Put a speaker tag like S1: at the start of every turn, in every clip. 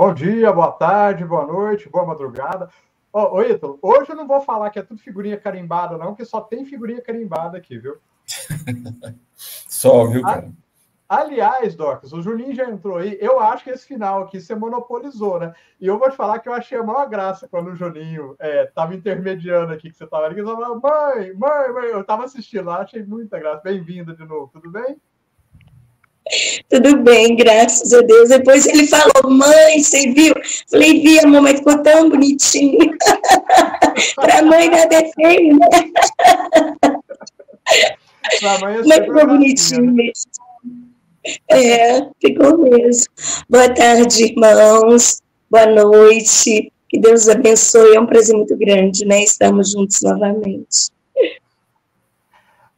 S1: Bom dia, boa tarde, boa noite, boa madrugada. Ô, ô Ítalo, hoje eu não vou falar que é tudo figurinha carimbada, não, porque só tem figurinha carimbada aqui, viu?
S2: só, viu, cara?
S1: Aliás, Docas, o Juninho já entrou aí. Eu acho que esse final aqui você monopolizou, né? E eu vou te falar que eu achei a maior graça quando o Juninho estava é, intermediando aqui, que você estava ali, que você falava, mãe, mãe, mãe. Eu estava assistindo lá, achei muita graça. Bem-vinda de novo, tudo bem?
S3: Tudo bem, graças a Deus. Depois ele falou, mãe, você viu? Falei, vi, a mamãe ficou tão bonitinho. Para mãe nada é feio, né? é Mas ficou bonitinho né? mesmo. É, ficou mesmo. Boa tarde, irmãos. Boa noite. Que Deus abençoe. É um prazer muito grande, né? Estamos juntos novamente.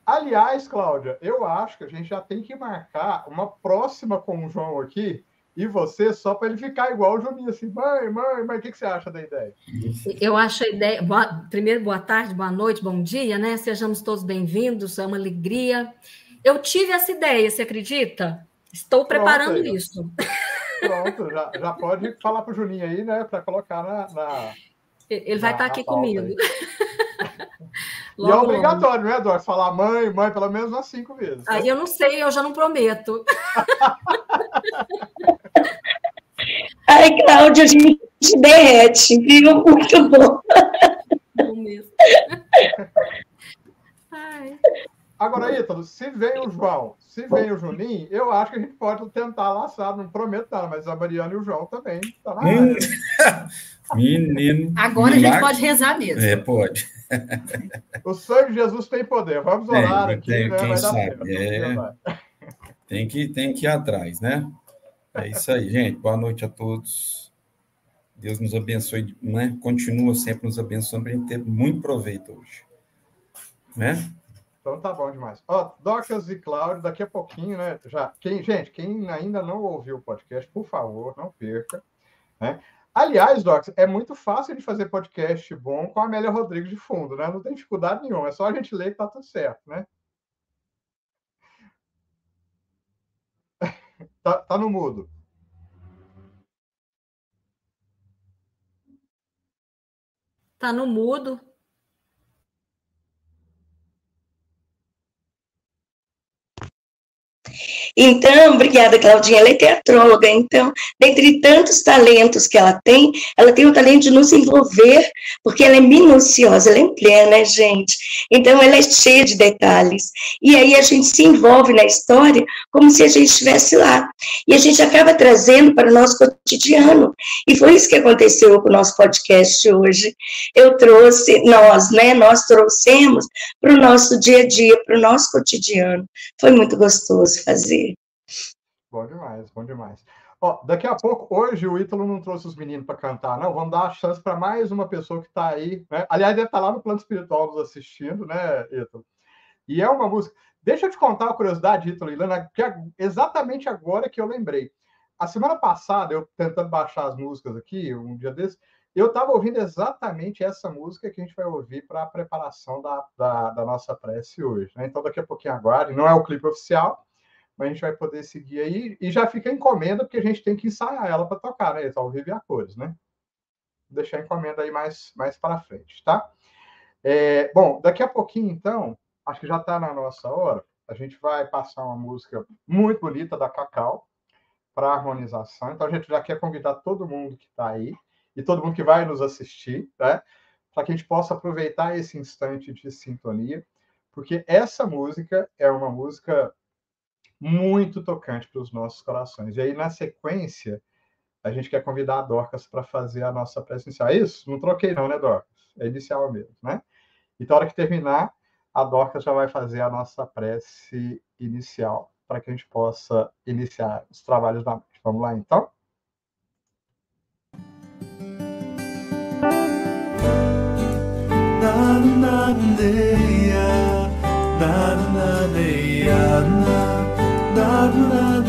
S1: Aliás, Cláudia, eu acho que a gente já tem que marcar uma próxima com o João aqui e você, só para ele ficar igual o Juninho, assim, mãe, mãe, mãe, o que, que você acha da ideia?
S4: Eu acho a ideia. Boa, primeiro, boa tarde, boa noite, bom dia, né? Sejamos todos bem-vindos, é uma alegria. Eu tive essa ideia, você acredita? Estou preparando Pronto, isso.
S1: Pronto, já, já pode falar para o Juninho aí, né? Para colocar na, na,
S4: Ele vai estar tá aqui comigo.
S1: Logo, e é obrigatório, logo. né, Eduardo? Falar mãe, mãe, pelo menos umas cinco vezes.
S4: Aí eu não sei, eu já não prometo.
S3: Ai, Cláudia, a gente derrete, viu? Muito bom. Bom mesmo.
S1: Ai. Agora, Ítalo, se vem o João, se vem o Juninho, eu acho que a gente pode tentar laçar, não prometo nada, mas a Mariana e o João também tá na área.
S2: Menino.
S4: Agora a gente pode rezar mesmo.
S2: É, pode.
S1: O sangue de Jesus tem poder. Vamos orar aqui,
S2: tem,
S1: né?
S2: Quem sabe. É... Tem, que, tem que ir atrás, né? É isso aí, gente. Boa noite a todos. Deus nos abençoe, né? Continua sempre nos abençoando para a gente ter muito proveito hoje. Né?
S1: Então tá bom demais. Ó, Docas e Cláudio, daqui a pouquinho, né? Já, quem, gente, quem ainda não ouviu o podcast, por favor, não perca. Né? Aliás, Docs, é muito fácil de fazer podcast bom com a Amélia Rodrigues de fundo, né? Não tem dificuldade nenhuma, é só a gente ler que tá tudo certo, né? tá, tá no mudo.
S4: Tá no mudo.
S3: Então, obrigada, Claudinha. Ela é teatróloga, então, dentre tantos talentos que ela tem, ela tem o talento de nos envolver, porque ela é minuciosa, ela é plena, né, gente? Então, ela é cheia de detalhes. E aí a gente se envolve na história como se a gente estivesse lá. E a gente acaba trazendo para o nosso cotidiano. E foi isso que aconteceu com o nosso podcast hoje. Eu trouxe, nós, né? Nós trouxemos para o nosso dia a dia, para o nosso cotidiano. Foi muito gostoso fazer.
S1: Bom demais, bom demais. Ó, daqui a pouco, hoje o Ítalo não trouxe os meninos para cantar, não. Vamos dar a chance para mais uma pessoa que está aí. Né? Aliás, deve estar tá lá no plano espiritual nos assistindo, né, Ítalo? E é uma música. Deixa eu te contar uma curiosidade, Ítalo e Lana, que é exatamente agora que eu lembrei. A semana passada, eu tentando baixar as músicas aqui, um dia desses, eu estava ouvindo exatamente essa música que a gente vai ouvir para a preparação da, da, da, nossa prece hoje. Né? Então, daqui a pouquinho aguarde. Não é o clipe oficial, a gente vai poder seguir aí e já fica encomenda, porque a gente tem que ensaiar ela para tocar, né? Ao vivo e a cores, né? Vou deixar a encomenda aí mais, mais para frente, tá? É, bom, daqui a pouquinho, então, acho que já está na nossa hora, a gente vai passar uma música muito bonita da Cacau para harmonização. Então, a gente já quer convidar todo mundo que está aí e todo mundo que vai nos assistir, né? Para que a gente possa aproveitar esse instante de sintonia, porque essa música é uma música muito tocante para os nossos corações. E aí, na sequência, a gente quer convidar a Dorcas para fazer a nossa prece inicial. É isso? Não troquei, não, né, Dorcas? É inicial mesmo, né? Então, na hora que terminar, a Dorcas já vai fazer a nossa prece inicial, para que a gente possa iniciar os trabalhos da noite. Vamos lá, então? na na na na na na na guardo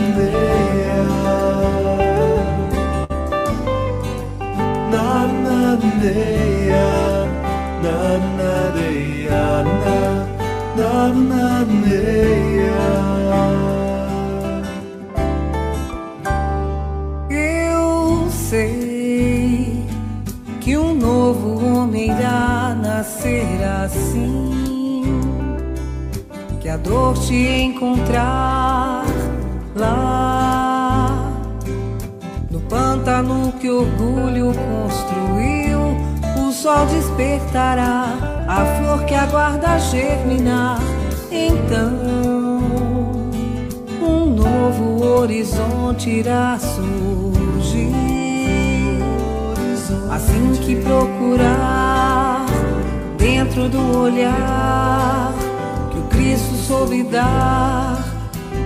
S1: na bandeira. Eu sei que um
S5: novo homem irá nascer assim, que a dor te encontrará lá no pântano que orgulho construiu, o sol despertará a flor que aguarda germinar. Então, um novo horizonte irá surgir. Assim que procurar dentro do olhar que o Cristo soube dar,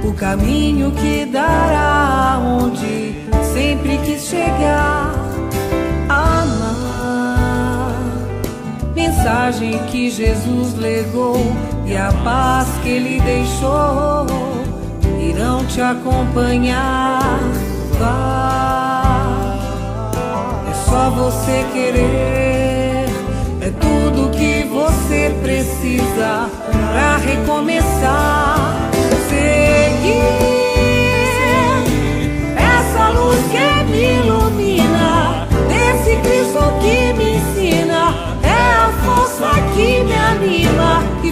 S5: o caminho que dará onde sempre quis chegar. Amar, mensagem que Jesus legou e a paz que ele deixou irão te acompanhar. Vá, é só você querer, é tudo que você precisa para recomeçar.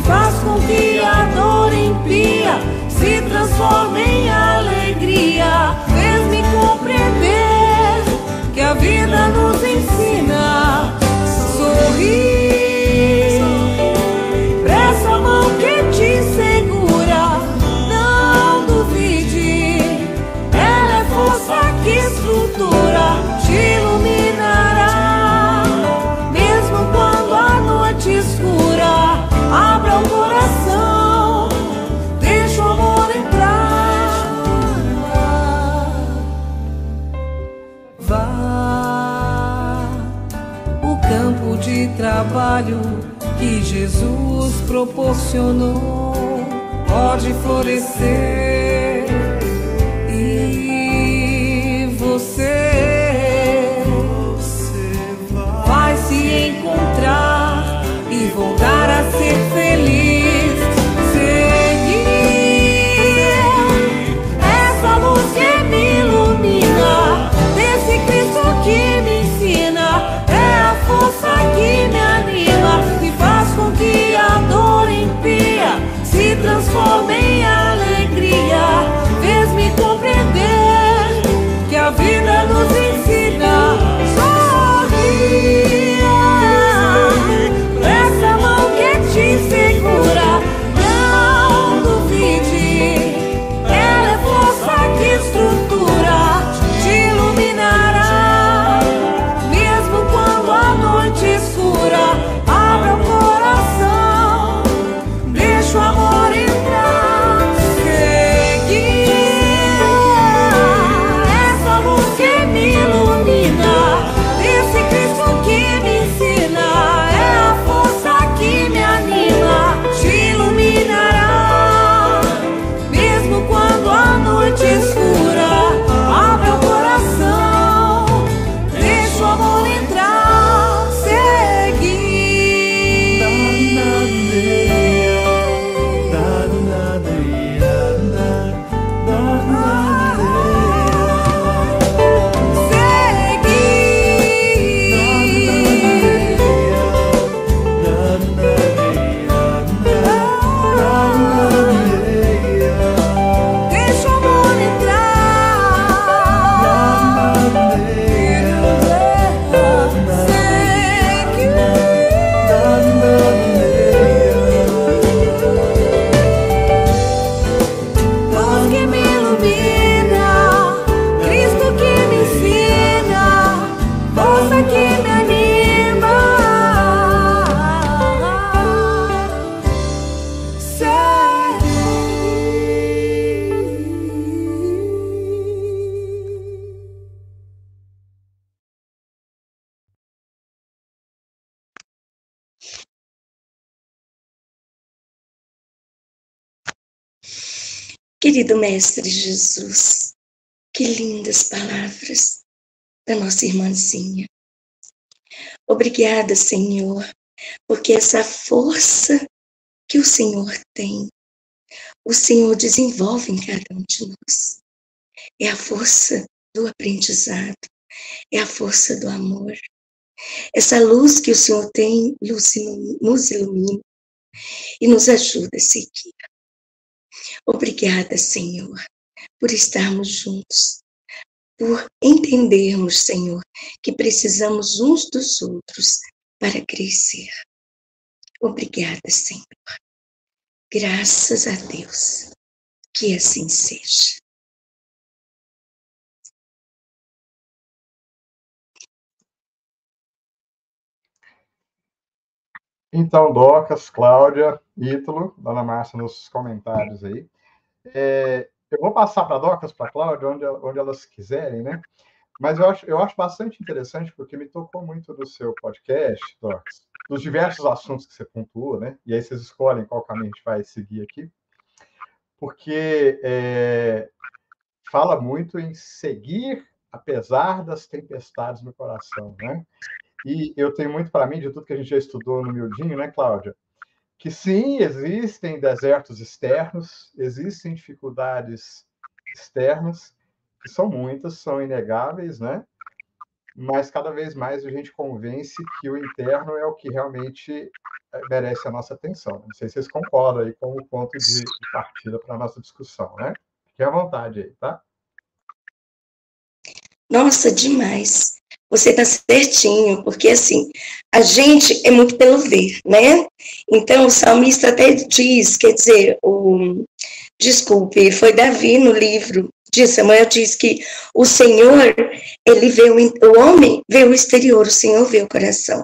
S5: Faz com que a dor impia se transforme em alegria. Fez-me compreender que a vida nos ensina. Sorrir trabalho que Jesus proporcionou. Pode florescer se transforme
S3: Querido Mestre Jesus, que lindas palavras da nossa irmãzinha. Obrigada, Senhor, porque essa força que o Senhor tem, o Senhor desenvolve em cada um de nós. É a força do aprendizado, é a força do amor, Essa luz que o Senhor tem nos ilumina e nos ajuda a seguir. Obrigada, Senhor, por estarmos juntos, por entendermos, Senhor, que precisamos uns dos outros para crescer. Obrigada, Senhor. Graças a Deus. Que assim seja.
S1: Então, Docas, Cláudia, Ítalo, Dona Márcia nos comentários aí. É, eu vou passar para Docas, para Cláudia, onde, onde elas quiserem, né? Mas eu acho, eu acho bastante interessante, porque me tocou muito do seu podcast, Docas, dos diversos assuntos que você pontua, né? E aí vocês escolhem qual caminho a gente vai seguir aqui. Porque é, fala muito em seguir apesar das tempestades no coração, né? E eu tenho muito para mim de tudo que a gente já estudou no Miudinho, né, Cláudia? Que sim, existem desertos externos, existem dificuldades externas, que são muitas, são inegáveis, né? Mas cada vez mais a gente convence que o interno é o que realmente eh, merece a nossa atenção. Não sei se vocês concordam aí com o ponto de, partida para a nossa discussão, né? Fique à vontade aí, tá?
S3: Nossa, demais. Você está certinho, porque assim, a gente é muito pelo ver, né? Então, o salmista até diz, quer dizer, o, desculpe, foi Davi no livro de Samuel, diz que o Senhor, ele vê o, o homem vê o exterior, o Senhor vê o coração.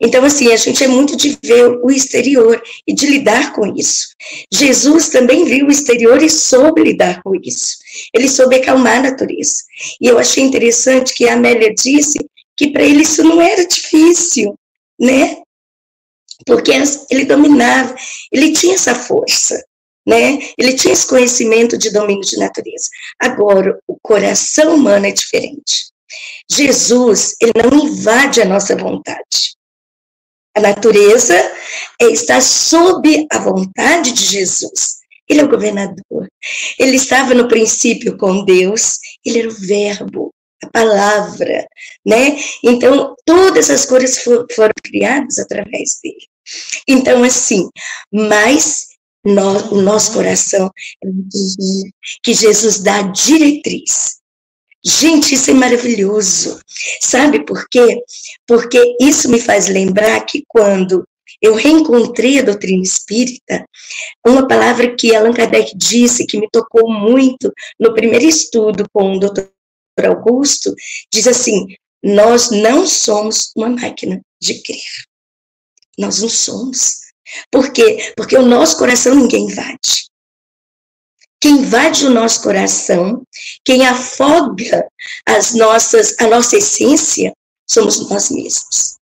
S3: Então, assim, a gente é muito de ver o exterior e de lidar com isso. Jesus também viu o exterior e soube lidar com isso. Ele soube acalmar a natureza. E eu achei interessante que a Amélia disse que para ele isso não era difícil, né? Porque ele dominava, ele tinha essa força, né? Ele tinha esse conhecimento de domínio de natureza. Agora, o coração humano é diferente. Jesus, ele não invade a nossa vontade. A natureza é, está sob a vontade de Jesus. Ele é o governador. Ele estava no princípio com Deus, ele era o verbo, a palavra, né? Então, todas as coisas foram criadas através dele. Então, assim, mas no, o nosso coração é que Jesus dá diretriz. Gente, isso é maravilhoso. Sabe por quê? Porque isso me faz lembrar que quando eu reencontrei a doutrina espírita, uma palavra que Allan Kardec disse que me tocou muito no primeiro estudo com o doutor Augusto, diz assim: nós não somos uma máquina de crer. Nós não somos. Por quê? Porque o nosso coração ninguém invade. Quem invade o nosso coração, quem afoga as nossas, a nossa essência, somos nós mesmos.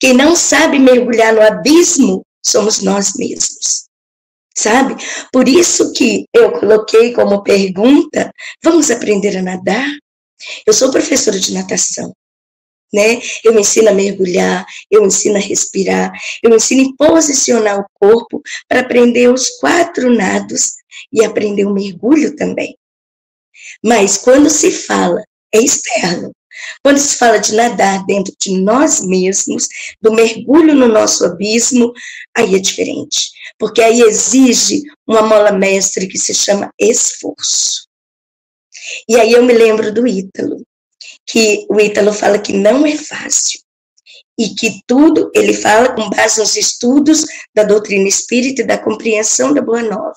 S3: Quem não sabe mergulhar no abismo, somos nós mesmos. Sabe? Por isso que eu coloquei como pergunta: vamos aprender a nadar? Eu sou professora de natação né? Eu ensino a mergulhar, eu ensino a respirar, eu ensino a posicionar o corpo para aprender os quatro nados e aprender o mergulho também. Mas quando se fala, é externo. Quando se fala de nadar dentro de nós mesmos, do mergulho no nosso abismo, aí é diferente. Porque aí exige uma mola mestre que se chama esforço. E aí eu me lembro do Ítalo que o Ítalo fala que não é fácil e que tudo ele fala com base nos estudos da doutrina espírita e da compreensão da Boa Nova.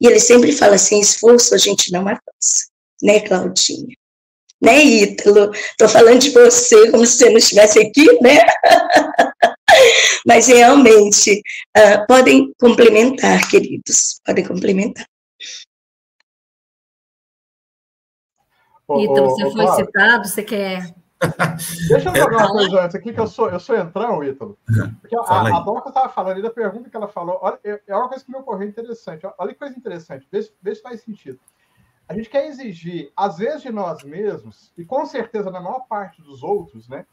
S3: E ele sempre fala sem esforço a gente não avança, né, Claudinha? Né, Ítalo? Tô falando de você como se você não estivesse aqui, né? Mas realmente, uh, podem complementar, queridos, podem complementar.
S4: Ítalo, você foi claro. citado, você quer.
S1: Deixa eu jogar uma coisa antes aqui, que eu sou, eu sou entrão, Ítalo. Porque a, a Doca estava falando, e da pergunta que ela falou, olha, é, é uma coisa que me ocorreu interessante. Olha que coisa interessante, vê, vê se faz sentido. A gente quer exigir, às vezes, de nós mesmos, e com certeza na maior parte dos outros, né?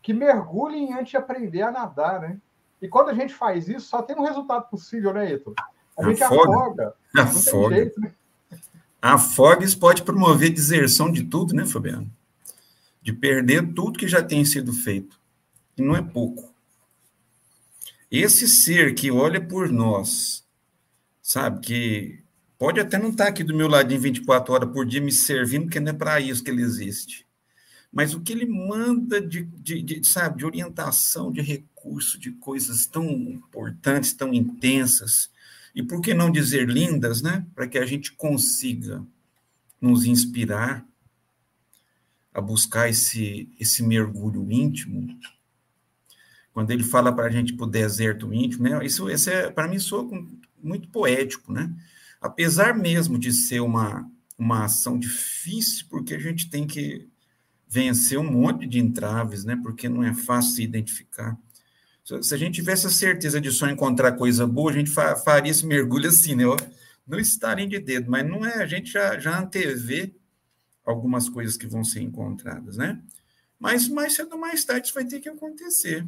S1: Que mergulhem antes de aprender a nadar, né? E quando a gente faz isso, só tem um resultado possível, né, Ítalo? A gente afoga. afoga.
S2: Afoga. Jeito, né? A Fogs pode promover deserção de tudo, né, Fabiano? de perder tudo que já tem sido feito. E não é pouco. Esse ser que olha por nós, sabe, que pode até não estar aqui do meu ladinho 24 horas por dia me servindo, porque não é para isso que ele existe. Mas o que ele manda de, de, de, sabe, de orientação, de recurso, de coisas tão importantes, tão intensas, e por que não dizer lindas, né? Para que a gente consiga nos inspirar a buscar esse, esse mergulho íntimo quando ele fala para a gente para o deserto íntimo, né? Isso, isso é, para mim, soa muito poético, né? Apesar mesmo de ser uma, uma ação difícil, porque a gente tem que vencer um monte de entraves, né? Porque não é fácil se identificar. Se a gente tivesse a certeza de só encontrar coisa boa, a gente faria esse mergulho assim, né? Não estarem de dedo, mas não é, a gente já, já antevê algumas coisas que vão ser encontradas, né? Mas mais cedo ou mais tarde isso vai ter que acontecer.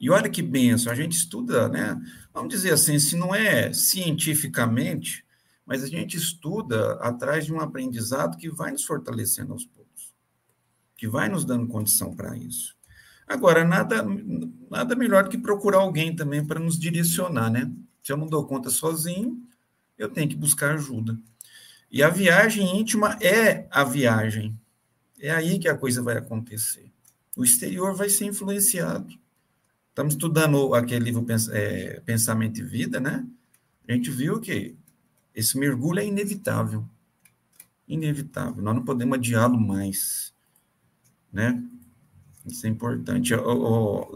S2: E olha que benção, a gente estuda, né? Vamos dizer assim, se não é cientificamente, mas a gente estuda atrás de um aprendizado que vai nos fortalecendo aos poucos, que vai nos dando condição para isso. Agora, nada, nada melhor do que procurar alguém também para nos direcionar, né? Se eu não dou conta sozinho, eu tenho que buscar ajuda. E a viagem íntima é a viagem. É aí que a coisa vai acontecer. O exterior vai ser influenciado Estamos estudando aquele livro é, Pensamento e Vida, né? A gente viu que esse mergulho é inevitável. Inevitável. Nós não podemos adiá-lo mais, né? Isso é importante.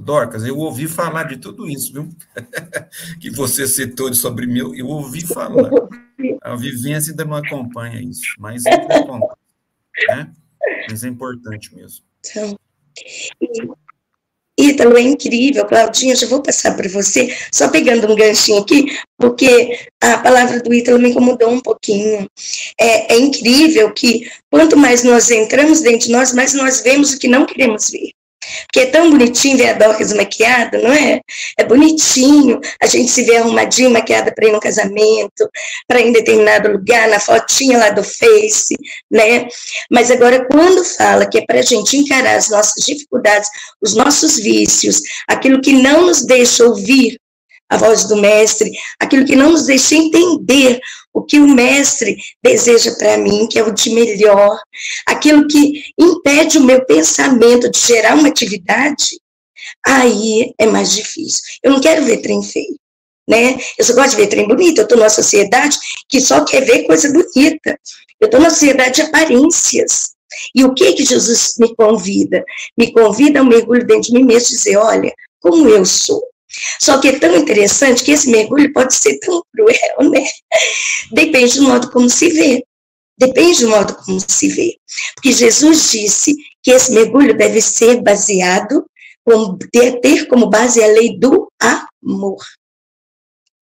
S2: Dorcas, eu ouvi falar de tudo isso, viu? que você citou sobre mim, eu ouvi falar. A vivência ainda não acompanha isso, mas é importante, né? Mas é importante mesmo. Então,
S3: Ítalo, é incrível, Claudinha, já vou passar para você, só pegando um ganchinho aqui, porque a palavra do Ítalo me incomodou um pouquinho. É, é incrível que quanto mais nós entramos dentro de nós, mais nós vemos o que não queremos ver. Porque é tão bonitinho ver a Dorcas maquiada, não é? É bonitinho a gente se ver arrumadinho, maquiada para ir no casamento, para ir em determinado lugar, na fotinha lá do Face, né? Mas agora, quando fala que é para a gente encarar as nossas dificuldades, os nossos vícios, aquilo que não nos deixa ouvir a voz do mestre, aquilo que não nos deixa entender o que o mestre deseja para mim, que é o de melhor, aquilo que impede o meu pensamento de gerar uma atividade, aí é mais difícil. Eu não quero ver trem feio, né? Eu só gosto de ver trem bonito. Eu estou numa sociedade que só quer ver coisa bonita. Eu estou numa sociedade de aparências. E o que que Jesus me convida? Me convida a um mergulho dentro de mim mesmo, dizer, olha, como eu sou. Só que é tão interessante que esse mergulho pode ser tão cruel, né? Depende do modo como se vê. Depende do modo como se vê. Porque Jesus disse que esse mergulho deve ser baseado, ter como base a lei do amor.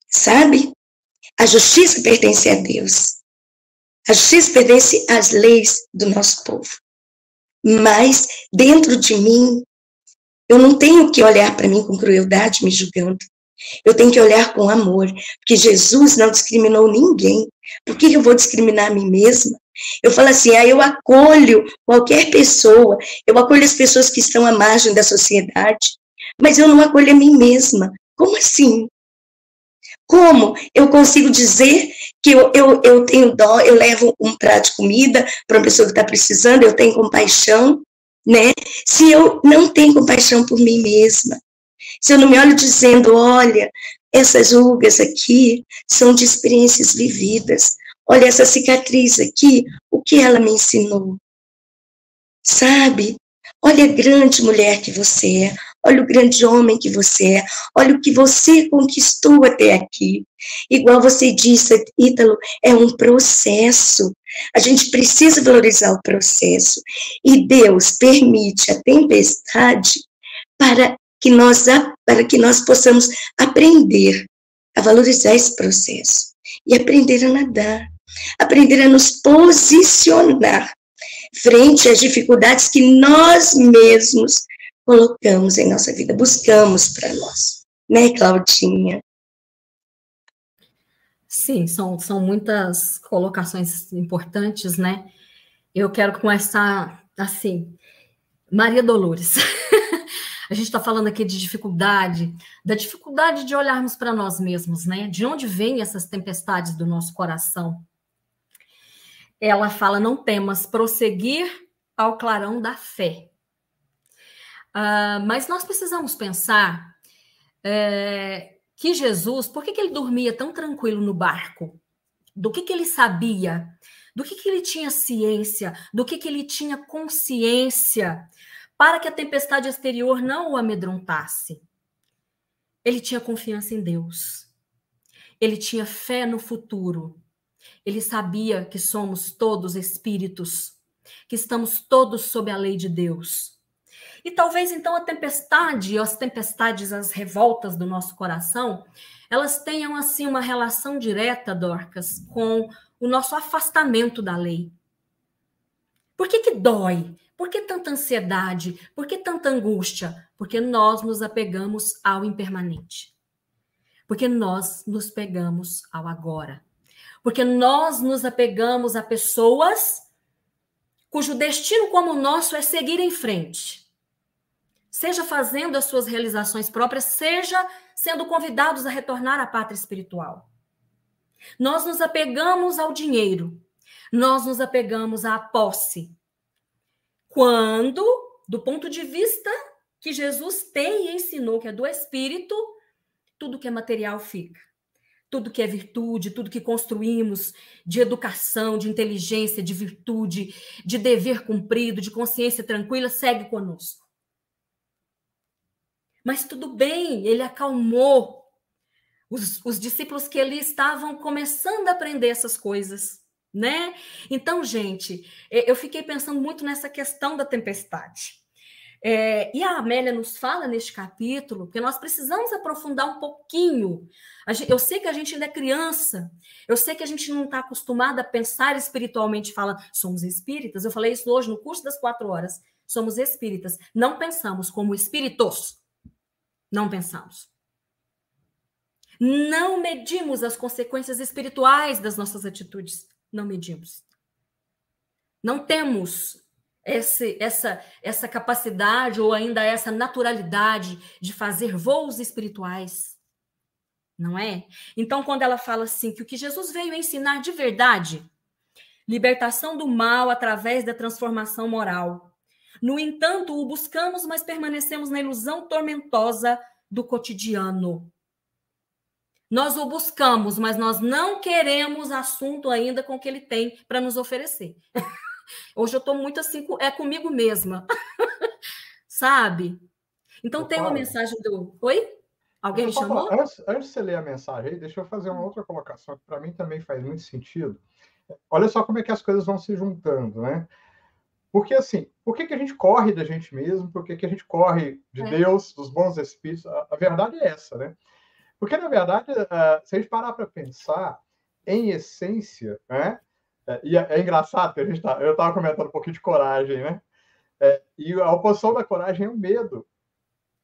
S3: Sabe? A justiça pertence a Deus. A justiça pertence às leis do nosso povo. Mas dentro de mim eu não tenho que olhar para mim com crueldade, me julgando. Eu tenho que olhar com amor, porque Jesus não discriminou ninguém. Por que eu vou discriminar a mim mesma? Eu falo assim, ah, eu acolho qualquer pessoa, eu acolho as pessoas que estão à margem da sociedade, mas eu não acolho a mim mesma. Como assim? Como eu consigo dizer que eu, eu, eu tenho dó, eu levo um prato de comida para uma pessoa que está precisando, eu tenho compaixão, né? Se eu não tenho compaixão por mim mesma, se eu não me olho dizendo, olha, essas rugas aqui são de experiências vividas. Olha essa cicatriz aqui, o que ela me ensinou? Sabe? Olha a grande mulher que você é, olha o grande homem que você é, olha o que você conquistou até aqui. Igual você disse, Ítalo, é um processo. A gente precisa valorizar o processo. E Deus permite a tempestade para que nós, para que nós possamos aprender a valorizar esse processo e aprender a nadar, aprender a nos posicionar frente às dificuldades que nós mesmos colocamos em nossa vida, buscamos para nós. Né, Claudinha?
S4: Sim, são, são muitas colocações importantes, né? Eu quero começar assim. Maria Dolores. A gente está falando aqui de dificuldade, da dificuldade de olharmos para nós mesmos, né? De onde vêm essas tempestades do nosso coração? Ela fala: não temas, prosseguir ao clarão da fé. Uh, mas nós precisamos pensar é, que Jesus, por que, que ele dormia tão tranquilo no barco? Do que, que ele sabia? Do que, que ele tinha ciência? Do que, que ele tinha consciência? para que a tempestade exterior não o amedrontasse. Ele tinha confiança em Deus. Ele tinha fé no futuro. Ele sabia que somos todos espíritos, que estamos todos sob a lei de Deus. E talvez então a tempestade, as tempestades, as revoltas do nosso coração, elas tenham assim uma relação direta, Dorcas, com o nosso afastamento da lei. Por que, que dói? Por que tanta ansiedade? Por que tanta angústia? Porque nós nos apegamos ao impermanente. Porque nós nos pegamos ao agora. Porque nós nos apegamos a pessoas cujo destino como o nosso é seguir em frente. Seja fazendo as suas realizações próprias, seja sendo convidados a retornar à pátria espiritual. Nós nos apegamos ao dinheiro, nós nos apegamos à posse, quando, do ponto de vista que Jesus tem e ensinou, que é do Espírito, tudo que é material fica. Tudo que é virtude, tudo que construímos de educação, de inteligência, de virtude, de dever cumprido, de consciência tranquila, segue conosco. Mas tudo bem, ele acalmou os, os discípulos que ali estavam começando a aprender essas coisas né? Então, gente, eu fiquei pensando muito nessa questão da tempestade. É, e a Amélia nos fala neste capítulo que nós precisamos aprofundar um pouquinho. eu sei que a gente ainda é criança, eu sei que a gente não está acostumado a pensar espiritualmente, fala, somos espíritas. Eu falei isso hoje no curso das quatro horas. Somos espíritas. Não pensamos como espíritos. Não pensamos. Não medimos as consequências espirituais das nossas atitudes não medimos. Não temos esse, essa, essa capacidade ou ainda essa naturalidade de fazer voos espirituais. Não é? Então, quando ela fala assim, que o que Jesus veio ensinar de verdade, libertação do mal através da transformação moral. No entanto, o buscamos, mas permanecemos na ilusão tormentosa do cotidiano. Nós o buscamos, mas nós não queremos assunto ainda com o que ele tem para nos oferecer. Hoje eu estou muito assim, é comigo mesma. Sabe? Então eu tem falo. uma mensagem do. Oi? Alguém me chamou?
S1: Antes, antes de você ler a mensagem aí, deixa eu fazer uma outra colocação que para mim também faz muito sentido. Olha só como é que as coisas vão se juntando, né? Porque assim, por que, que a gente corre da gente mesmo? Por que, que a gente corre de é. Deus, dos bons espíritos? A, a verdade é essa, né? Porque, na verdade, uh, se a gente parar para pensar, em essência, né? É, e é, é, engraçado que a gente tá, eu estava comentando um pouquinho de coragem, né? É, e a oposição da coragem é o medo.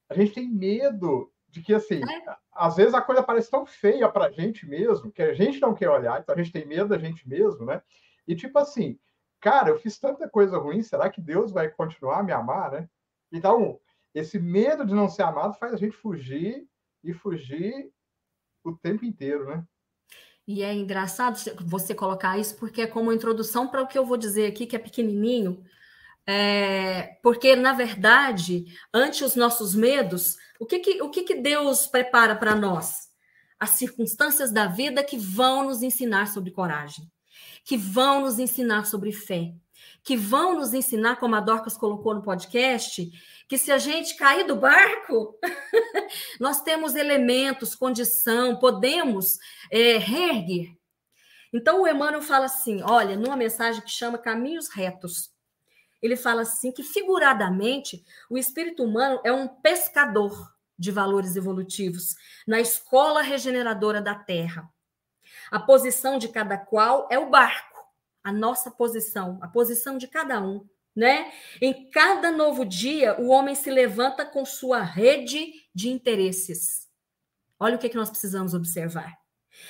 S1: A gente tem medo de que, assim, é. às vezes a coisa parece tão feia para a gente mesmo, que a gente não quer olhar, então a gente tem medo da gente mesmo, né? E tipo assim, cara, eu fiz tanta coisa ruim, será que Deus vai continuar a me amar, né? Então, esse medo de não ser amado faz a gente fugir e fugir o tempo inteiro, né?
S4: E é engraçado você colocar isso, porque é como introdução para o que eu vou dizer aqui, que é pequenininho. É, porque, na verdade, ante os nossos medos, o que, que, o que, que Deus prepara para nós? As circunstâncias da vida que vão nos ensinar sobre coragem, que vão nos ensinar sobre fé, que vão nos ensinar, como a Dorcas colocou no podcast, que se a gente cair do barco, nós temos elementos, condição, podemos é, reerguer. Então o Emmanuel fala assim: olha, numa mensagem que chama Caminhos Retos, ele fala assim que figuradamente o espírito humano é um pescador de valores evolutivos na escola regeneradora da Terra. A posição de cada qual é o barco a nossa posição, a posição de cada um, né? Em cada novo dia, o homem se levanta com sua rede de interesses. Olha o que, é que nós precisamos observar.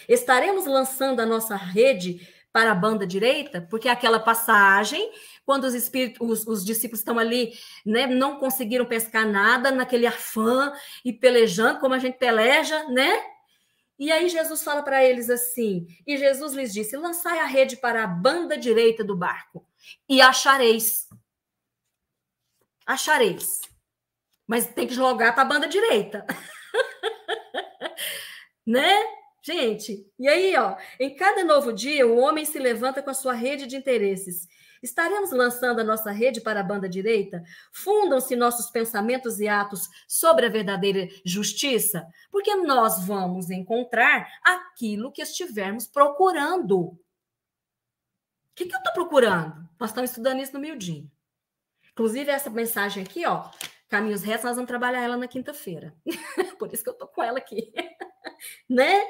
S4: Estaremos lançando a nossa rede para a banda direita, porque aquela passagem, quando os, espíritos, os, os discípulos estão ali, né, não conseguiram pescar nada naquele afã e pelejando, como a gente peleja, né? E aí Jesus fala para eles assim: e Jesus lhes disse: lançai a rede para a banda direita do barco e achareis. Achareis. Mas tem que jogar para a banda direita. né? Gente, e aí, ó, em cada novo dia, o homem se levanta com a sua rede de interesses. Estaremos lançando a nossa rede para a banda direita? Fundam-se nossos pensamentos e atos sobre a verdadeira justiça? Porque nós vamos encontrar aquilo que estivermos procurando. O que, que eu estou procurando? Nós estamos estudando isso no miudinho. Inclusive, essa mensagem aqui, ó, Caminhos Retos, nós vamos trabalhar ela na quinta-feira. Por isso que eu estou com ela aqui. né?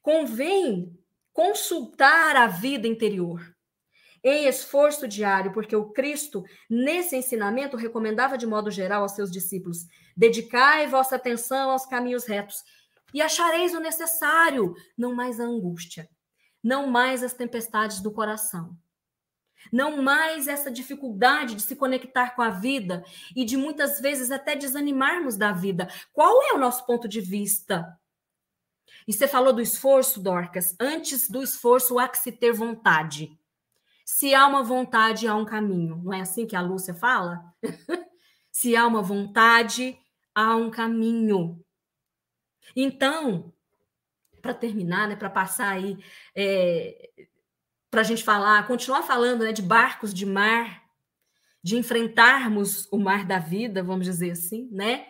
S4: Convém consultar a vida interior em esforço diário, porque o Cristo, nesse ensinamento, recomendava de modo geral aos seus discípulos: dedicai vossa atenção aos caminhos retos e achareis o necessário, não mais a angústia, não mais as tempestades do coração. Não mais essa dificuldade de se conectar com a vida e de muitas vezes até desanimarmos da vida. Qual é o nosso ponto de vista? E você falou do esforço, Dorcas. Antes do esforço, há que se ter vontade. Se há uma vontade, há um caminho. Não é assim que a Lúcia fala? Se há uma vontade, há um caminho. Então, para terminar, né, para passar aí, é, para a gente falar, continuar falando né, de barcos de mar, de enfrentarmos o mar da vida, vamos dizer assim, né?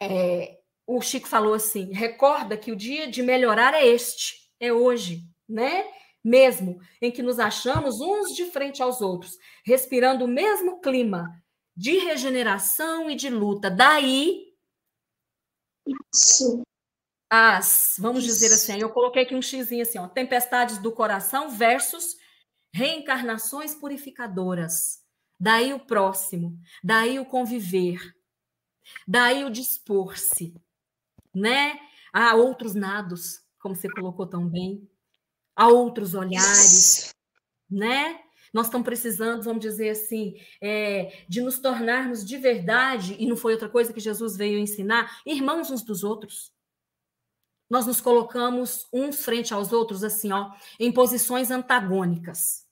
S4: É, o Chico falou assim: recorda que o dia de melhorar é este, é hoje, né? Mesmo, em que nos achamos uns de frente aos outros, respirando o mesmo clima de regeneração e de luta. Daí.
S3: Isso.
S4: As, vamos Isso. dizer assim, eu coloquei aqui um xizinho assim, ó, tempestades do coração versus reencarnações purificadoras. Daí o próximo, daí o conviver, daí o dispor-se, né? Há outros nados, como você colocou tão bem a outros olhares, né? Nós estamos precisando, vamos dizer assim, é, de nos tornarmos de verdade, e não foi outra coisa que Jesus veio ensinar, irmãos uns dos outros. Nós nos colocamos uns frente aos outros, assim, ó, em posições antagônicas.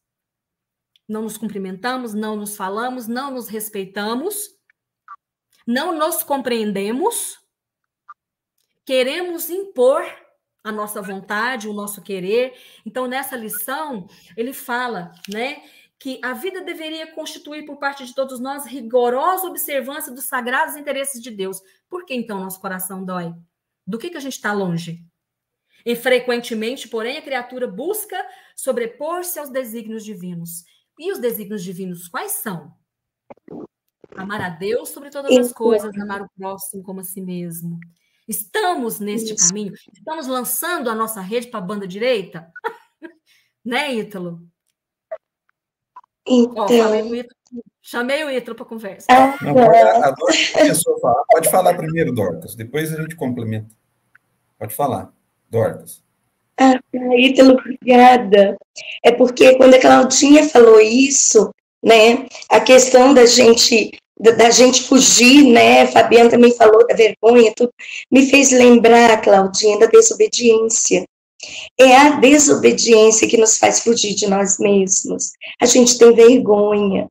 S4: Não nos cumprimentamos, não nos falamos, não nos respeitamos, não nos compreendemos, queremos impor a nossa vontade, o nosso querer. Então, nessa lição, ele fala, né, que a vida deveria constituir por parte de todos nós rigorosa observância dos sagrados interesses de Deus. Por que então nosso coração dói? Do que, que a gente está longe? E frequentemente, porém, a criatura busca sobrepor-se aos desígnios divinos. E os desígnios divinos quais são? Amar a Deus sobre todas as coisas, amar o próximo como a si mesmo. Estamos neste Isso. caminho? Estamos lançando a nossa rede para a banda direita? né, Ítalo?
S3: Então... Ó,
S4: chamei o Ítalo para conversa.
S2: Não, pode, a Dorcas falar. Pode falar primeiro, Dorcas. Depois a gente complementa. Pode falar, Dorcas.
S3: Ah, Ítalo, obrigada. É porque quando a Claudinha falou isso, né, a questão da gente da, gente fugir, né? Fabiana também falou da vergonha, tudo. Me fez lembrar, Claudinha, da desobediência. É a desobediência que nos faz fugir de nós mesmos. A gente tem vergonha.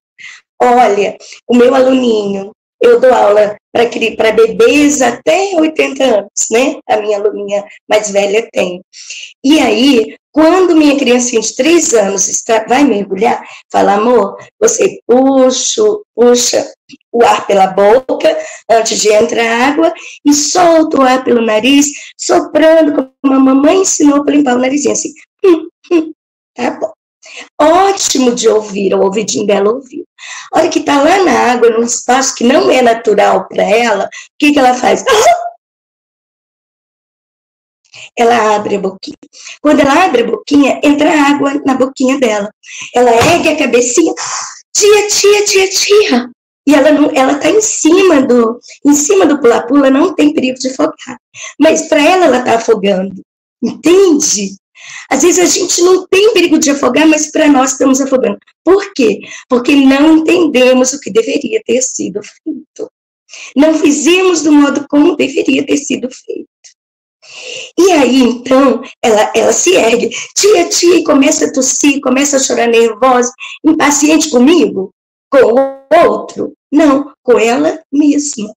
S3: Olha, o meu aluninho, eu dou aula para bebês até 80 anos, né? A minha aluninha mais velha tem. E aí, quando minha criancinha de 3 anos está, vai mergulhar, fala, amor, você puxa, puxa o ar pela boca antes de entrar a água e solta o ar pelo nariz, soprando, como a mamãe ensinou para limpar o narizinho, assim. Hum, hum, tá bom. Ótimo de ouvir, o ouvidinho dela ouviu. A hora que está lá na água, num espaço que não é natural para ela, o que, que ela faz? Ela abre a boquinha. Quando ela abre a boquinha, entra água na boquinha dela. Ela ergue a cabecinha, tia, tia, tia, tia. E ela não, ela está em cima do, em cima do pula-pula, não tem perigo de afogar. Mas para ela, ela está afogando. Entende? Às vezes a gente não tem perigo de afogar, mas para nós estamos afogando. Por quê? Porque não entendemos o que deveria ter sido feito. Não fizemos do modo como deveria ter sido feito. E aí, então, ela, ela se ergue, tia, tia, e começa a tossir, começa a chorar nervosa, impaciente comigo, com o outro. Não, com ela mesma.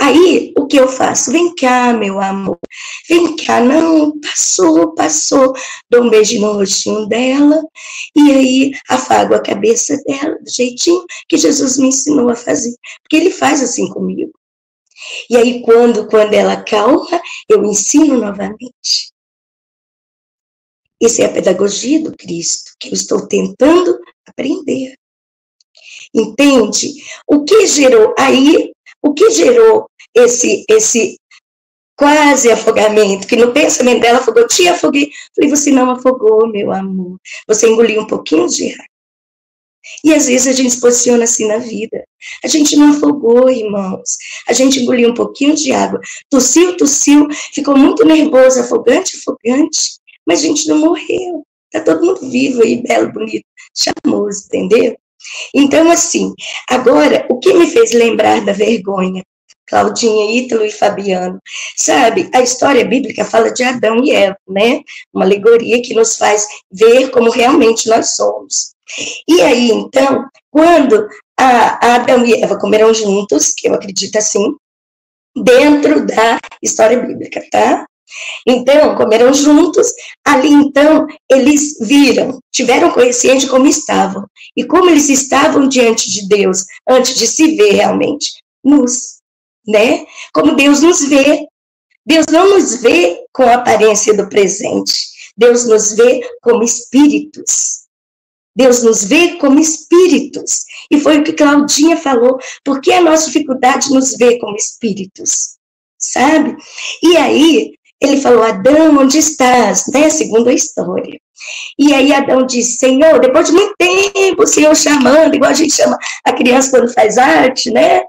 S3: Aí, o que eu faço? Vem cá, meu amor. Vem cá, não, passou, passou. Dou um beijo no rostinho dela. E aí, afago a cabeça dela, do jeitinho que Jesus me ensinou a fazer. Porque ele faz assim comigo. E aí, quando, quando ela calma, eu ensino novamente. Isso é a pedagogia do Cristo, que eu estou tentando aprender. Entende? O que gerou aí, o que gerou esse esse quase afogamento, que no pensamento dela afogou, te afoguei. Falei, você não afogou, meu amor. Você engoliu um pouquinho de ar. E às vezes a gente se posiciona assim na vida. A gente não afogou, irmãos. A gente engoliu um pouquinho de água. Tossiu, tossiu, ficou muito nervoso, afogante, afogante. Mas a gente não morreu. Tá todo mundo vivo aí, belo, bonito, charmoso, entendeu? Então, assim, agora, o que me fez lembrar da vergonha? Claudinha, Ítalo e Fabiano. Sabe, a história bíblica fala de Adão e Eva, né? Uma alegoria que nos faz ver como realmente nós somos. E aí, então, quando a, Adão e Eva comeram juntos, que eu acredito assim, dentro da história bíblica, tá? Então, comeram juntos, ali então, eles viram, tiveram consciência de como estavam, e como eles estavam diante de Deus, antes de se ver realmente, nus, né? Como Deus nos vê. Deus não nos vê com a aparência do presente, Deus nos vê como espíritos, Deus nos vê como espíritos. E foi o que Claudinha falou, porque a nossa dificuldade nos vê como espíritos, sabe? E aí, ele falou, Adão, onde estás? Né? Segundo a história. E aí Adão disse, Senhor, depois de muito tempo, o Senhor chamando, igual a gente chama a criança quando faz arte, né?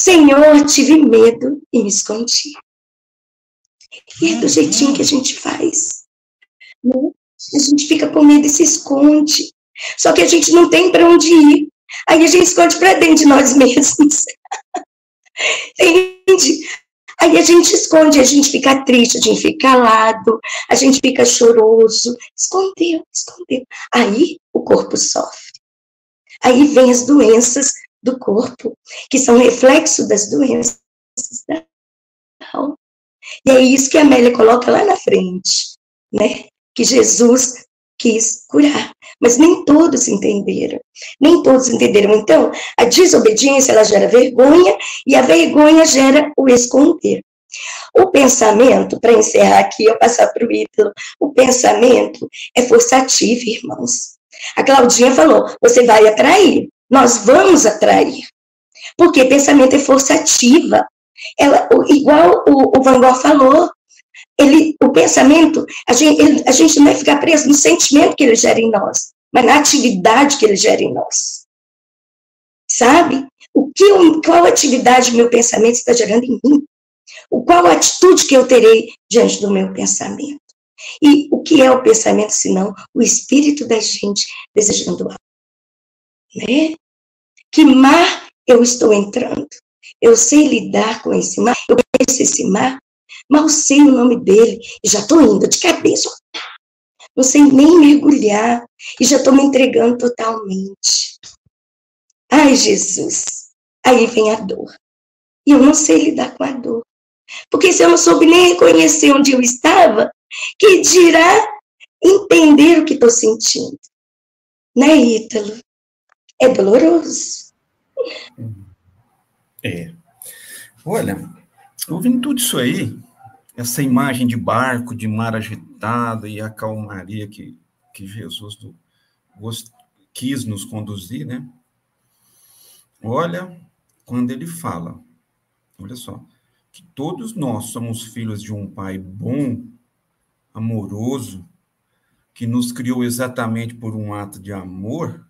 S3: Senhor, tive medo e me escondi. E é do jeitinho que a gente faz. Né? A gente fica com medo e se esconde. Só que a gente não tem para onde ir. Aí a gente esconde para dentro de nós mesmos. Entende? Aí a gente esconde, a gente fica triste, a gente fica calado, a gente fica choroso. Escondeu, escondeu. Aí o corpo sofre. Aí vem as doenças do corpo, que são reflexo das doenças da alma. E é isso que a Amélia coloca lá na frente, né? Que Jesus quis curar. Mas nem todos entenderam. Nem todos entenderam. Então, a desobediência ela gera vergonha e a vergonha gera o esconder. O pensamento, para encerrar aqui, eu passar para o Ítalo, o pensamento é forçativo, irmãos. A Claudinha falou: você vai atrair, nós vamos atrair. Porque pensamento é forçativa. Ela, igual o, o Van Gogh falou, ele, o pensamento, a gente, ele, a gente não vai ficar preso no sentimento que ele gera em nós, mas na atividade que ele gera em nós. Sabe? O que, qual atividade meu pensamento está gerando em mim? O, qual atitude que eu terei diante do meu pensamento? E o que é o pensamento, senão o espírito da gente desejando algo? Né? Que mar eu estou entrando? Eu sei lidar com esse mar? Eu conheço esse mar? Mal sei o nome dele e já estou indo de cabeça. Não sei nem mergulhar e já estou me entregando totalmente. Ai, Jesus. Aí vem a dor. E eu não sei lidar com a dor. Porque se eu não soube nem reconhecer onde eu estava, que dirá entender o que estou sentindo. Né, Ítalo? É doloroso.
S2: É. Olha, ouvindo tudo isso aí, essa imagem de barco, de mar agitado e a calmaria que, que Jesus do, quis nos conduzir, né? Olha, quando ele fala, olha só, que todos nós somos filhos de um pai bom, amoroso, que nos criou exatamente por um ato de amor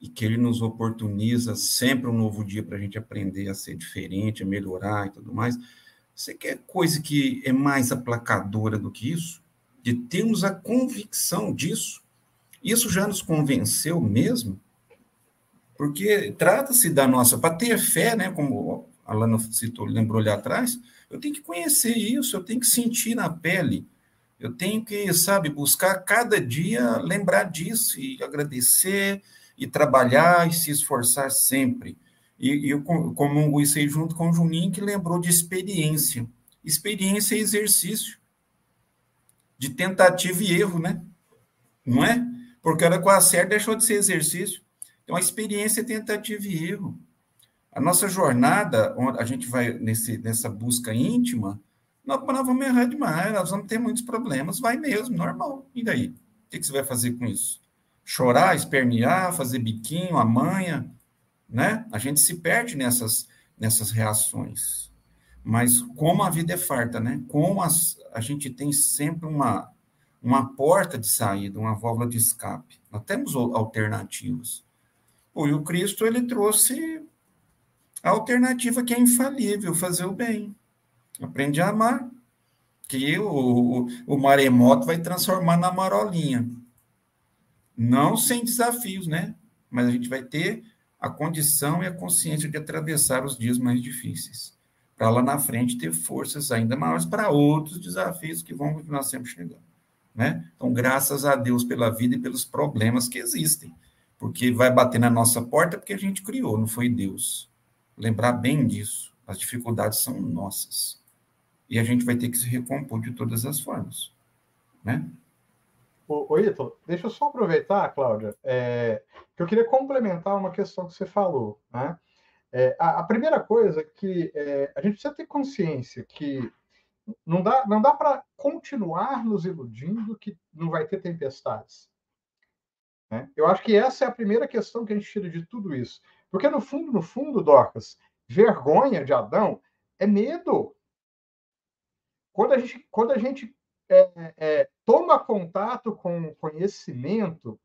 S2: e que ele nos oportuniza sempre um novo dia para a gente aprender a ser diferente, a melhorar e tudo mais você quer coisa que é mais aplacadora do que isso? de termos a convicção disso. Isso já nos convenceu mesmo, porque trata-se da nossa, para ter fé, né, como a Lana citou, lembrou ali atrás, eu tenho que conhecer isso, eu tenho que sentir na pele, eu tenho que, sabe, buscar cada dia lembrar disso e agradecer e trabalhar e se esforçar sempre. E, e eu comungo isso aí junto com o Juninho, que lembrou de experiência. Experiência é exercício. De tentativa e erro, né? Não é? Porque a hora que eu deixou de ser exercício. Então, a experiência é tentativa e erro. A nossa jornada, a gente vai nesse, nessa busca íntima, nós, nós vamos errar demais, nós vamos ter muitos problemas, vai mesmo, normal. E daí? O que você vai fazer com isso? Chorar, espernear, fazer biquinho, amanha, né? A gente se perde nessas, nessas reações. Mas como a vida é farta, né? Como as, a gente tem sempre uma, uma porta de saída, uma válvula de escape. Nós temos alternativas. e o Cristo, ele trouxe a alternativa que é infalível, fazer o bem. Aprende a amar. Que o, o, o maremoto vai transformar na marolinha. Não sem desafios, né? Mas a gente vai ter a condição e a consciência de atravessar os dias mais difíceis. Para lá na frente ter forças ainda maiores para outros desafios que vão continuar sempre chegando. Né? Então, graças a Deus pela vida e pelos problemas que existem. Porque vai bater na nossa porta porque a gente criou, não foi Deus. Lembrar bem disso. As dificuldades são nossas e a gente vai ter que se recompor de todas as formas, né?
S1: Ô Ítalo, deixa eu só aproveitar, Cláudia, é, que eu queria complementar uma questão que você falou, né? É, a, a, primeira coisa é que é, a gente precisa ter consciência que não dá, não dá para continuar nos iludindo que não vai ter tempestades. Né? Eu acho que essa é a primeira questão que a gente tira de tudo isso. Porque, no fundo, no fundo, Dorcas, vergonha de Adão é medo. Quando a gente, quando a gente é, é, toma contato com conhecimento,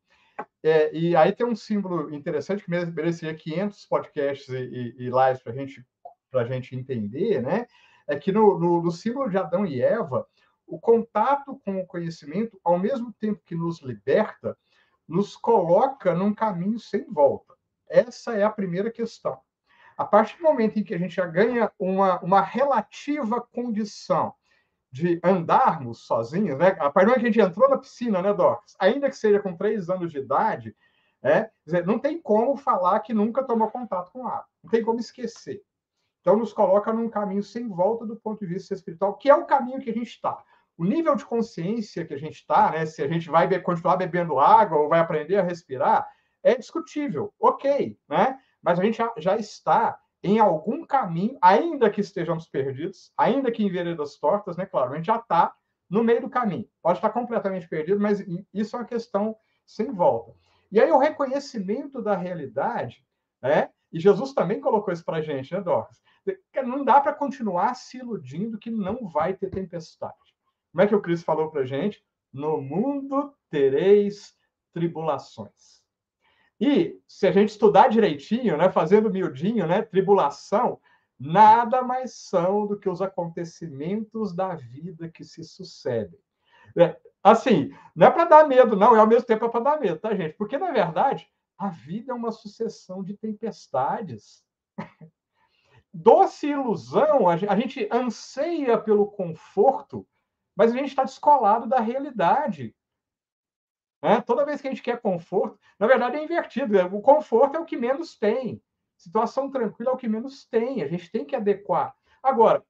S1: é, e aí tem um símbolo interessante que mereceria 500 podcasts e, e, e lives para gente, a gente entender, né? É que no, no, no símbolo de Adão e Eva, o contato com o conhecimento, ao mesmo tempo que nos liberta, nos coloca num caminho sem volta. Essa é a primeira questão. A partir do momento em que a gente já ganha uma, uma relativa condição de andarmos sozinhos, né? A partir do que a gente entrou na piscina, né, Dorcas? Ainda que seja com três anos de idade, é, dizer, não tem como falar que nunca tomou contato com água. Não tem como esquecer. Então, nos coloca num caminho sem volta do ponto de vista espiritual, que é o caminho que a gente está. O nível de consciência que a gente está, né, se a gente vai continuar bebendo água ou vai aprender a respirar, é discutível. Ok, né? Mas a gente já, já está em algum caminho, ainda que estejamos perdidos, ainda que em veredas tortas, né? Claro, a gente já está no meio do caminho. Pode estar completamente perdido, mas isso é uma questão sem volta. E aí o reconhecimento da realidade, né? E Jesus também colocou isso para a gente, né, Dorcas? Não dá para continuar se iludindo que não vai ter tempestade. Como é que o Cristo falou para a gente? No mundo tereis tribulações. E se a gente estudar direitinho, né, fazendo miudinho, né, tribulação, nada mais são do que os acontecimentos da vida que se sucedem. É, assim, não é para dar medo, não, é ao mesmo tempo é para dar medo, tá, gente? Porque, na verdade, a vida é uma sucessão de tempestades. Doce ilusão, a gente anseia pelo conforto, mas a gente está descolado da realidade. Né? Toda vez que a gente quer conforto, na verdade é invertido. Né? O conforto é o que menos tem. Situação tranquila é o que menos tem. A gente tem que adequar. Agora,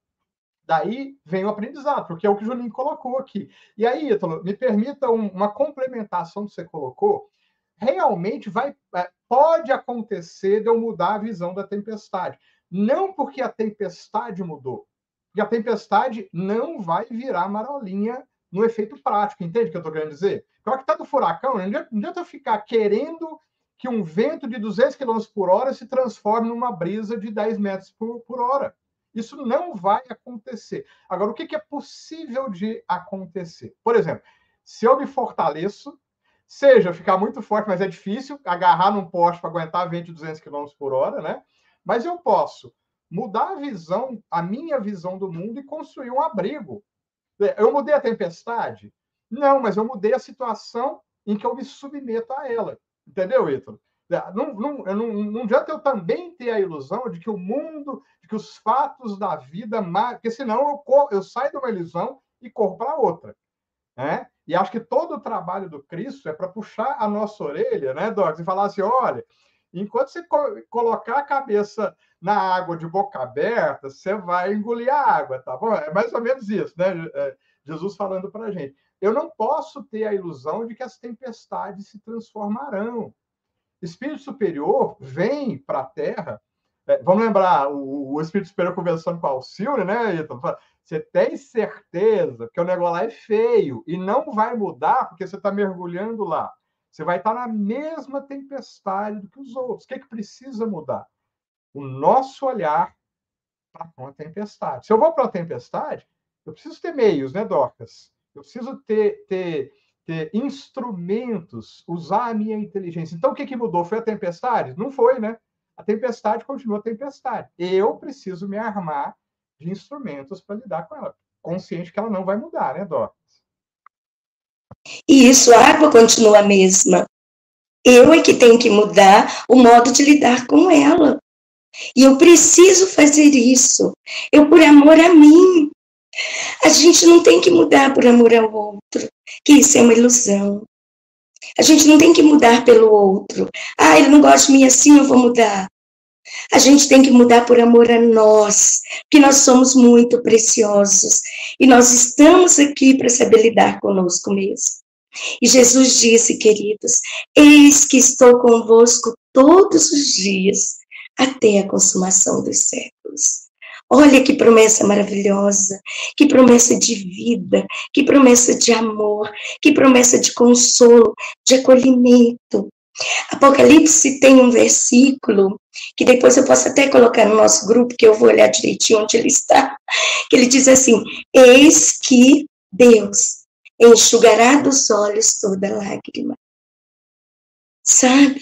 S1: daí vem o aprendizado, porque é o que o Julinho colocou aqui. E aí, Ítalo, me permita um, uma complementação que você colocou. Realmente vai, é, pode acontecer de eu mudar a visão da tempestade. Não porque a tempestade mudou, porque a tempestade não vai virar marolinha no efeito prático. Entende o que eu estou querendo dizer? Claro que está do furacão, não adianta, não adianta ficar querendo que um vento de 200 km por hora se transforme numa brisa de 10 metros por, por hora. Isso não vai acontecer. Agora, o que, que é possível de acontecer? Por exemplo, se eu me fortaleço, seja ficar muito forte, mas é difícil agarrar num poste para aguentar vento de 200 km por hora, né? Mas eu posso mudar a visão, a minha visão do mundo e construir um abrigo. Eu mudei a tempestade, Não, mas eu mudei a situação em que eu me submeto a ela. Entendeu, Ítalo? Não, não, não, não adianta eu também ter a ilusão de que o mundo, de que os fatos da vida, porque senão eu, corro, eu saio de uma ilusão e corro para outra. Né? E acho que todo o trabalho do Cristo é para puxar a nossa orelha, né, Docs, e falar assim: olha, enquanto você colocar a cabeça na água de boca aberta, você vai engolir a água, tá bom? É mais ou menos isso, né? É, Jesus falando para a gente. Eu não posso ter a ilusão de que as tempestades se transformarão. Espírito superior vem para a Terra. É, vamos lembrar o, o, Espírito superior conversando com a Alcilne, né? Você tem certeza que o negócio lá é feio e não vai mudar porque você está mergulhando lá. Você vai estar na mesma tempestade do que os outros. O que, é que precisa mudar? O nosso olhar para uma tempestade. Se eu vou para a tempestade, eu preciso ter meios, né, Dorcas? Eu preciso ter, ter, ter instrumentos, usar a minha inteligência. Então, o que, que mudou? Foi a tempestade? Não foi, né? A tempestade continua a tempestade. Eu preciso me armar de instrumentos para lidar com ela, consciente que ela não vai mudar, né, Dorcas?
S3: E isso, a água continua a mesma. Eu é que tenho que mudar o modo de lidar com ela. E eu preciso fazer isso. Eu, por amor a mim. A gente não tem que mudar por amor ao outro, que isso é uma ilusão. A gente não tem que mudar pelo outro. Ah, ele não gosta de mim assim, eu vou mudar. A gente tem que mudar por amor a nós, porque nós somos muito preciosos e nós estamos aqui para saber lidar conosco mesmo. E Jesus disse, queridos: Eis que estou convosco todos os dias, até a consumação dos séculos. Olha que promessa maravilhosa, que promessa de vida, que promessa de amor, que promessa de consolo, de acolhimento. Apocalipse tem um versículo que depois eu posso até colocar no nosso grupo, que eu vou olhar direitinho onde ele está, que ele diz assim: Eis que Deus enxugará dos olhos toda lágrima. Sabe?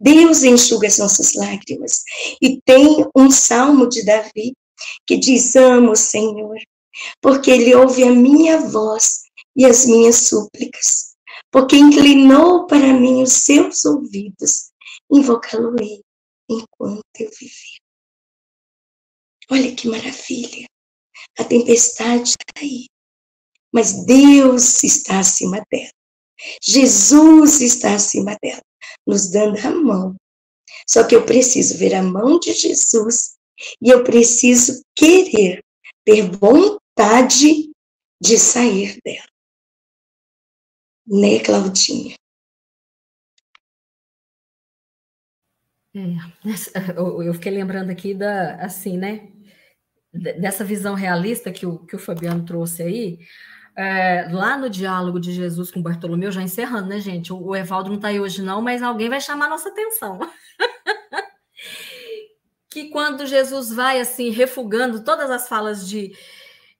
S3: Deus enxuga as nossas lágrimas. E tem um salmo de Davi que diz: Amo o Senhor, porque Ele ouve a minha voz e as minhas súplicas, porque inclinou para mim os seus ouvidos, invocá-lo-ei enquanto eu viver. Olha que maravilha! A tempestade está aí, mas Deus está acima dela. Jesus está acima dela, nos dando a mão. Só que eu preciso ver a mão de Jesus e eu preciso querer, ter vontade de sair dela. Né, Claudinha?
S4: É, eu fiquei lembrando aqui da, assim, né, dessa visão realista que o, que o Fabiano trouxe aí, é, lá no diálogo de Jesus com Bartolomeu, já encerrando, né, gente? O, o Evaldo não está aí hoje, não, mas alguém vai chamar nossa atenção. que quando Jesus vai, assim, refugando todas as falas de,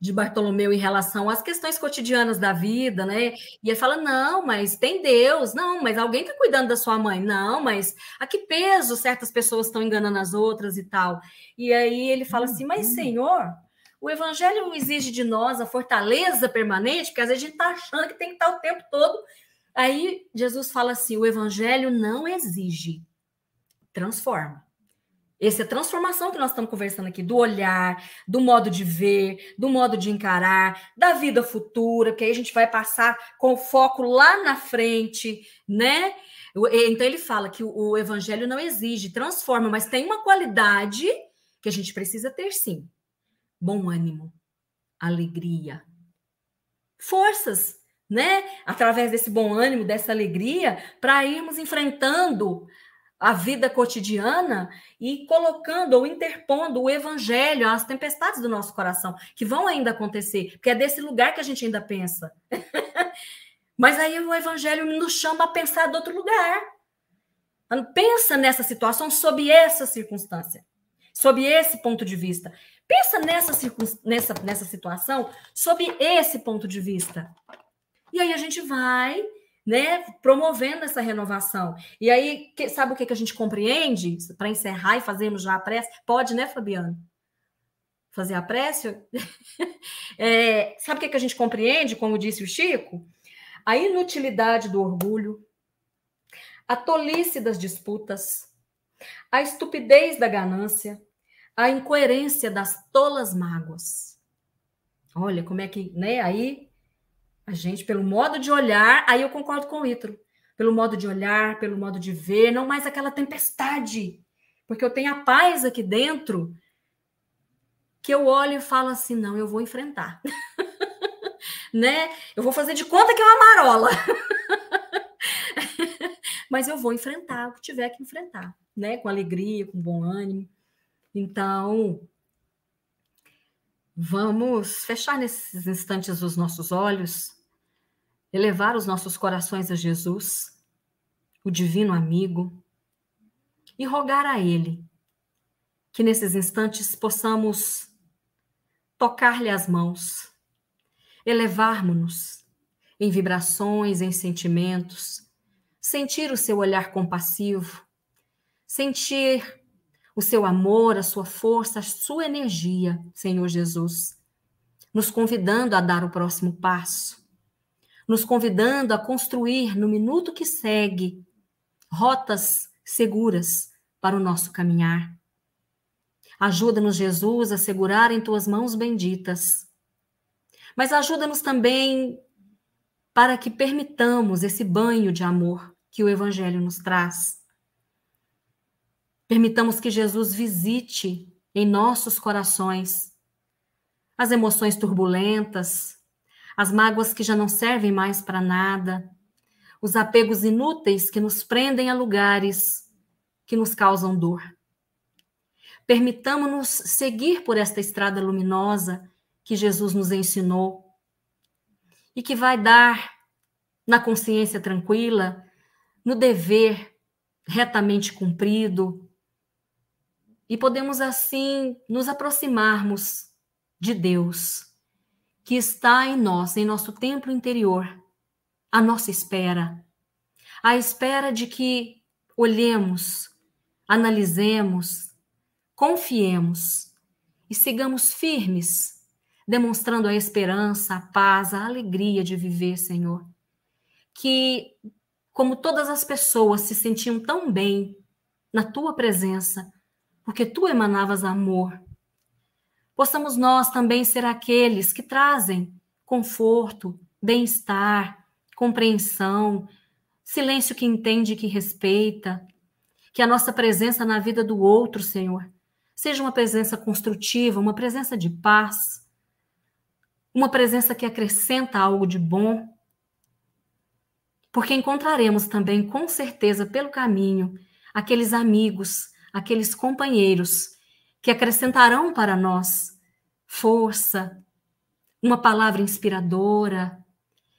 S4: de Bartolomeu em relação às questões cotidianas da vida, né? E ele fala: não, mas tem Deus, não, mas alguém está cuidando da sua mãe, não, mas a que peso certas pessoas estão enganando as outras e tal. E aí ele fala assim: mas uhum. Senhor, o evangelho exige de nós a fortaleza permanente, porque às vezes a gente está achando que tem que estar o tempo todo. Aí Jesus fala assim: o evangelho não exige, transforma. Essa é transformação que nós estamos conversando aqui, do olhar, do modo de ver, do modo de encarar, da vida futura, que aí a gente vai passar com foco lá na frente, né? Então ele fala que o evangelho não exige, transforma, mas tem uma qualidade que a gente precisa ter sim: bom ânimo, alegria, forças, né? Através desse bom ânimo, dessa alegria, para irmos enfrentando a vida cotidiana e colocando ou interpondo o evangelho às tempestades do nosso coração, que vão ainda acontecer, porque é desse lugar que a gente ainda pensa. Mas aí o evangelho nos chama a pensar de outro lugar. Pensa nessa situação sob essa circunstância, sob esse ponto de vista. Pensa nessa, nessa, nessa situação sob esse ponto de vista. E aí a gente vai né, promovendo essa renovação. E aí, que, sabe o que, que a gente compreende? Para encerrar e fazermos já a prece? Pode, né, Fabiano? Fazer a prece? é, sabe o que, que a gente compreende, como disse o Chico? a inutilidade do orgulho, a tolice das disputas, a estupidez da ganância, a incoerência das tolas mágoas. Olha como é que, né? Aí a gente, pelo modo de olhar, aí eu concordo com o Ítalo, pelo modo de olhar, pelo modo de ver, não mais aquela tempestade, porque eu tenho a paz aqui dentro que eu olho e falo assim, não, eu vou enfrentar. né? Eu vou fazer de conta que é uma marola. Mas eu vou enfrentar o que tiver que enfrentar, né? Com alegria, com bom ânimo. Então, vamos fechar nesses instantes os nossos olhos, elevar os nossos corações a Jesus, o divino amigo, e rogar a Ele que nesses instantes possamos tocar-lhe as mãos, elevarmos-nos em vibrações, em sentimentos, sentir o seu olhar compassivo, sentir o seu amor, a sua força, a sua energia, Senhor Jesus, nos convidando a dar o próximo passo, nos convidando a construir no minuto que segue rotas seguras para o nosso caminhar. Ajuda-nos, Jesus, a segurar em tuas mãos benditas. Mas ajuda-nos também para que permitamos esse banho de amor que o Evangelho nos traz. Permitamos que Jesus visite em nossos corações as emoções turbulentas, as mágoas que já não servem mais para nada, os apegos inúteis que nos prendem a lugares que nos causam dor. Permitamos-nos seguir por esta estrada luminosa que Jesus nos ensinou e que vai dar, na consciência tranquila, no dever retamente cumprido, e podemos assim nos aproximarmos de Deus, que está em nós, em nosso templo interior, à nossa espera, à espera de que olhemos, analisemos, confiemos e sigamos firmes, demonstrando a esperança, a paz, a alegria de viver, Senhor. Que, como todas as pessoas se sentiam tão bem na tua presença, porque tu emanavas amor, possamos nós também ser aqueles que trazem conforto, bem-estar, compreensão, silêncio que entende e que respeita, que a nossa presença na vida do outro, Senhor, Seja uma presença construtiva, uma presença de paz, uma presença que acrescenta algo de bom. Porque encontraremos também, com certeza, pelo caminho, aqueles amigos, aqueles companheiros que acrescentarão para nós força, uma palavra inspiradora,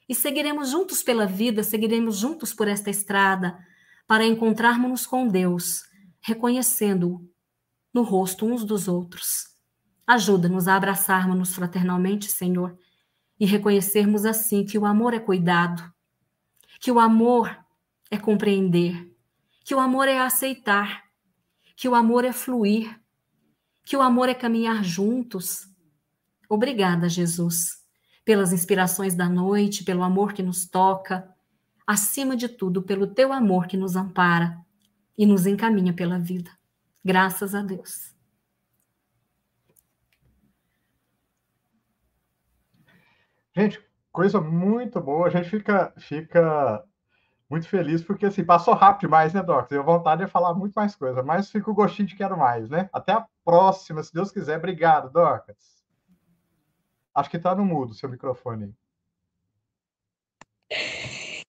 S4: e seguiremos juntos pela vida, seguiremos juntos por esta estrada para encontrarmos-nos com Deus, reconhecendo-o no rosto uns dos outros. Ajuda-nos a abraçarmos-nos fraternalmente, Senhor, e reconhecermos assim que o amor é cuidado, que o amor é compreender, que o amor é aceitar, que o amor é fluir, que o amor é caminhar juntos. Obrigada, Jesus, pelas inspirações da noite, pelo amor que nos toca, acima de tudo, pelo teu amor que nos ampara e nos encaminha pela vida. Graças a Deus.
S1: Gente, coisa muito boa. A gente fica, fica muito feliz porque assim passou rápido demais, né, Doc? Deu vontade de falar muito mais coisa, mas fica o gostinho de quero mais, né? Até a próxima, se Deus quiser. Obrigado, Docas. Acho que está no mudo seu microfone.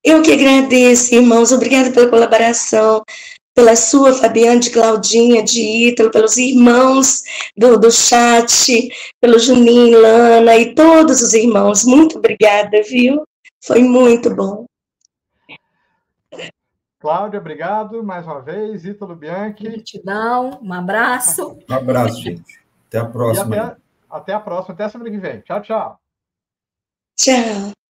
S3: Eu que agradeço, irmãos. Obrigada pela colaboração pela sua, Fabiana, de Claudinha, de Ítalo, pelos irmãos do, do chat, pelo Juninho, Lana e todos os irmãos. Muito obrigada, viu? Foi muito bom.
S1: Cláudia, obrigado mais uma vez. Ítalo Bianchi.
S4: Gratidão, um abraço.
S2: Um abraço, gente. Até a próxima.
S1: Até, até a próxima, até semana que vem. Tchau, tchau.
S3: Tchau.